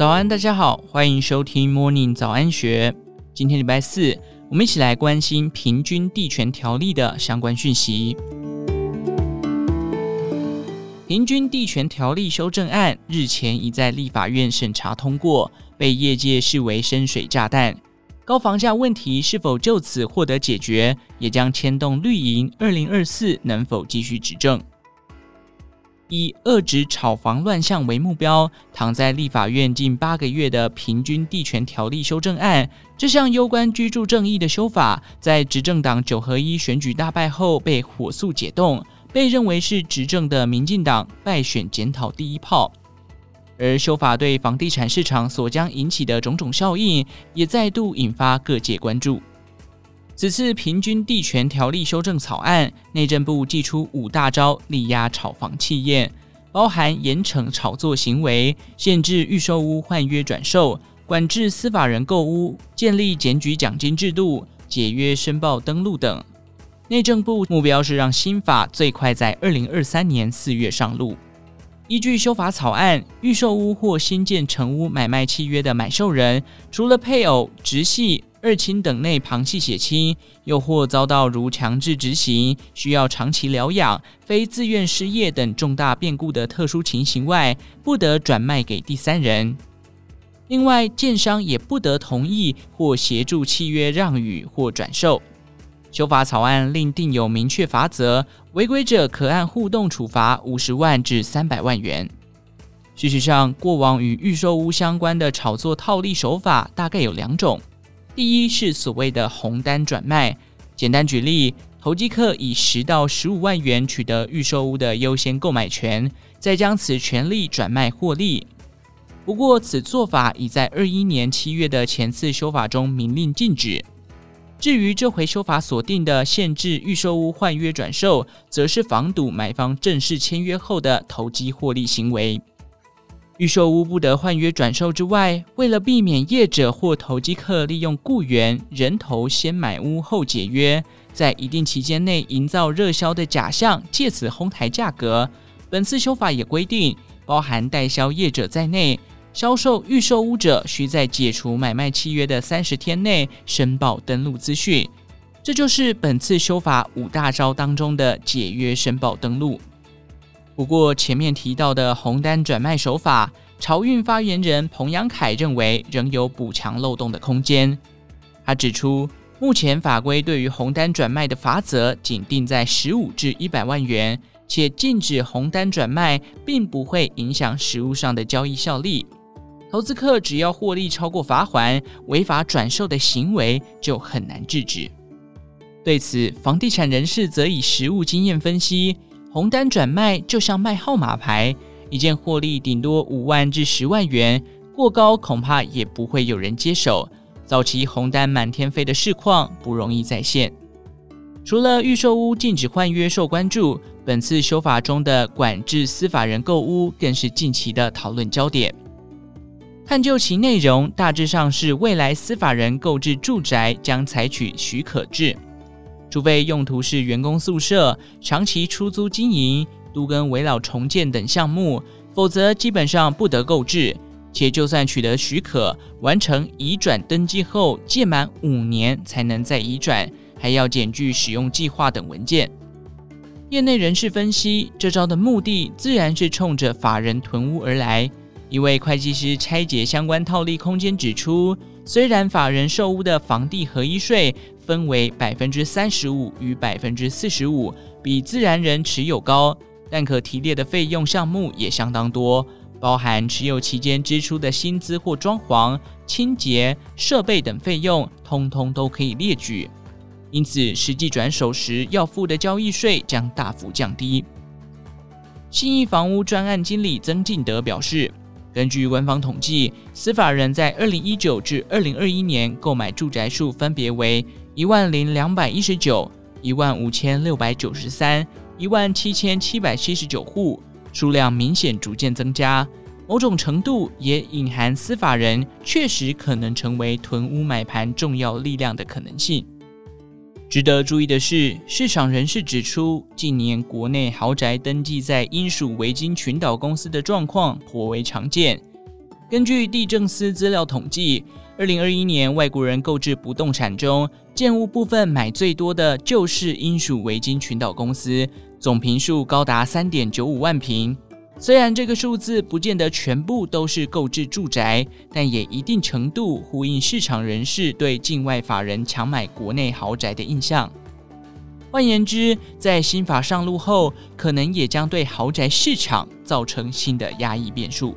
早安，大家好，欢迎收听 Morning 早安学。今天礼拜四，我们一起来关心平均地权条例的相关讯息。平均地权条例修正案日前已在立法院审查通过，被业界视为深水炸弹。高房价问题是否就此获得解决，也将牵动绿营二零二四能否继续执政。以遏制炒房乱象为目标，躺在立法院近八个月的平均地权条例修正案，这项攸关居住正义的修法，在执政党九合一选举大败后被火速解冻，被认为是执政的民进党败选检讨第一炮。而修法对房地产市场所将引起的种种效应，也再度引发各界关注。此次平均地权条例修正草案，内政部祭出五大招力压炒房企业，包含严惩炒作行为、限制预售屋换约转售、管制司法人购屋、建立检举奖金制度、解约申报登录等。内政部目标是让新法最快在二零二三年四月上路。依据修法草案，预售屋或新建成屋买卖契约的买受人，除了配偶、直系。二亲等内旁系血亲，又或遭到如强制执行、需要长期疗养、非自愿失业等重大变故的特殊情形外，不得转卖给第三人。另外，建商也不得同意或协助契约让与或转售。修法草案另定有明确罚则，违规者可按互动处罚五十万至三百万元。事实上，过往与预售屋相关的炒作套利手法大概有两种。第一是所谓的红单转卖，简单举例，投机客以十到十五万元取得预售屋的优先购买权，再将此权利转卖获利。不过，此做法已在二一年七月的前次修法中明令禁止。至于这回修法所定的限制预售屋换约转售，则是防堵买方正式签约后的投机获利行为。预售屋不得换约转售之外，为了避免业者或投机客利用雇员人头先买屋后解约，在一定期间内营造热销的假象，借此哄抬价格。本次修法也规定，包含代销业者在内，销售预售屋者需在解除买卖契约的三十天内申报登录资讯。这就是本次修法五大招当中的解约申报登录。不过，前面提到的红单转卖手法，潮运发言人彭阳凯认为仍有补强漏洞的空间。他指出，目前法规对于红单转卖的罚则仅定在十五至一百万元，且禁止红单转卖，并不会影响实物上的交易效力。投资客只要获利超过罚锾，违法转售的行为就很难制止。对此，房地产人士则以实务经验分析。红单转卖就像卖号码牌，一件获利顶多五万至十万元，过高恐怕也不会有人接手。早期红单满天飞的市况不容易再现。除了预售屋禁止换约受关注，本次修法中的管制司法人购屋更是近期的讨论焦点。探究其内容，大致上是未来司法人购置住宅将采取许可制。除非用途是员工宿舍、长期出租经营、都跟围老重建等项目，否则基本上不得购置。且就算取得许可，完成移转登记后，届满五年才能再移转，还要检具使用计划等文件。业内人士分析，这招的目的自然是冲着法人囤屋而来。一位会计师拆解相关套利空间指出，虽然法人售屋的房地合一税分为百分之三十五与百分之四十五，比自然人持有高，但可提列的费用项目也相当多，包含持有期间支出的薪资或装潢、清洁、设备等费用，通通都可以列举。因此，实际转手时要付的交易税将大幅降低。信义房屋专案经理曾进德表示。根据官方统计，司法人在二零一九至二零二一年购买住宅数分别为一万零两百一十九、一万五千六百九十三、一万七千七百七十九户，数量明显逐渐增加。某种程度也隐含司法人确实可能成为囤屋买盘重要力量的可能性。值得注意的是，市场人士指出，近年国内豪宅登记在英属维京群岛公司的状况颇为常见。根据地政司资料统计，二零二一年外国人购置不动产中，建物部分买最多的就是英属维京群岛公司，总坪数高达三点九五万坪。虽然这个数字不见得全部都是购置住宅，但也一定程度呼应市场人士对境外法人抢买国内豪宅的印象。换言之，在新法上路后，可能也将对豪宅市场造成新的压抑变数。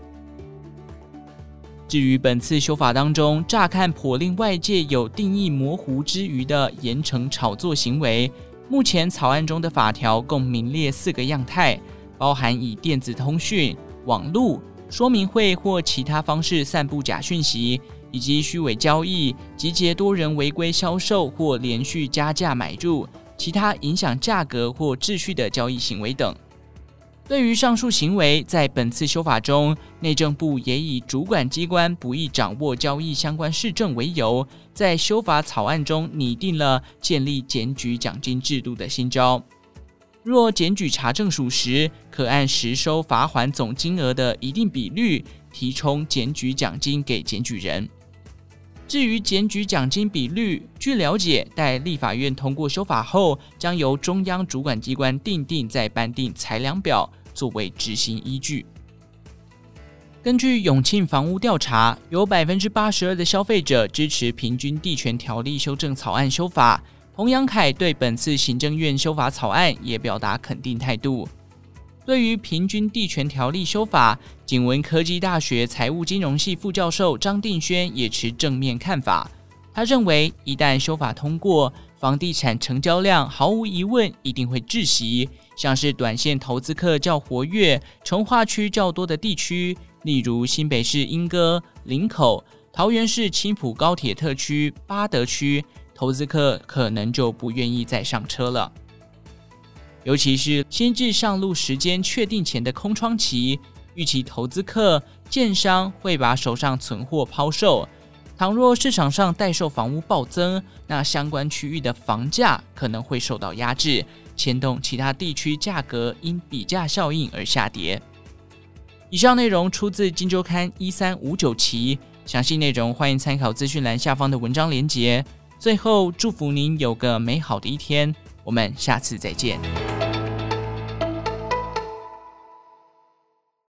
至于本次修法当中，乍看颇令外界有定义模糊之余的严惩炒作行为，目前草案中的法条共名列四个样态。包含以电子通讯、网络、说明会或其他方式散布假讯息，以及虚伪交易、集结多人违规销售或连续加价买入、其他影响价格或秩序的交易行为等。对于上述行为，在本次修法中，内政部也以主管机关不易掌握交易相关事证为由，在修法草案中拟定了建立检举奖金制度的新招。若检举查证属实，可按实收罚锾总金额的一定比率提充检举奖金给检举人。至于检举奖金比率，据了解，待立法院通过修法后，将由中央主管机关订定再颁定裁量表作为执行依据。根据永庆房屋调查，有百分之八十二的消费者支持平均地权条例修正草案修法。洪扬凯对本次行政院修法草案也表达肯定态度。对于平均地权条例修法，景文科技大学财务金融系副教授张定轩也持正面看法。他认为，一旦修法通过，房地产成交量毫无疑问一定会窒息。像是短线投资客较活跃、重划区较多的地区，例如新北市莺歌、林口、桃园市青埔高铁特区、八德区。投资客可能就不愿意再上车了，尤其是新制上路时间确定前的空窗期，预期投资客、建商会把手上存货抛售。倘若市场上待售房屋暴增，那相关区域的房价可能会受到压制，牵动其他地区价格因比价效应而下跌。以上内容出自《金周刊》一三五九期，详细内容欢迎参考资讯栏下方的文章连结。最后，祝福您有个美好的一天。我们下次再见。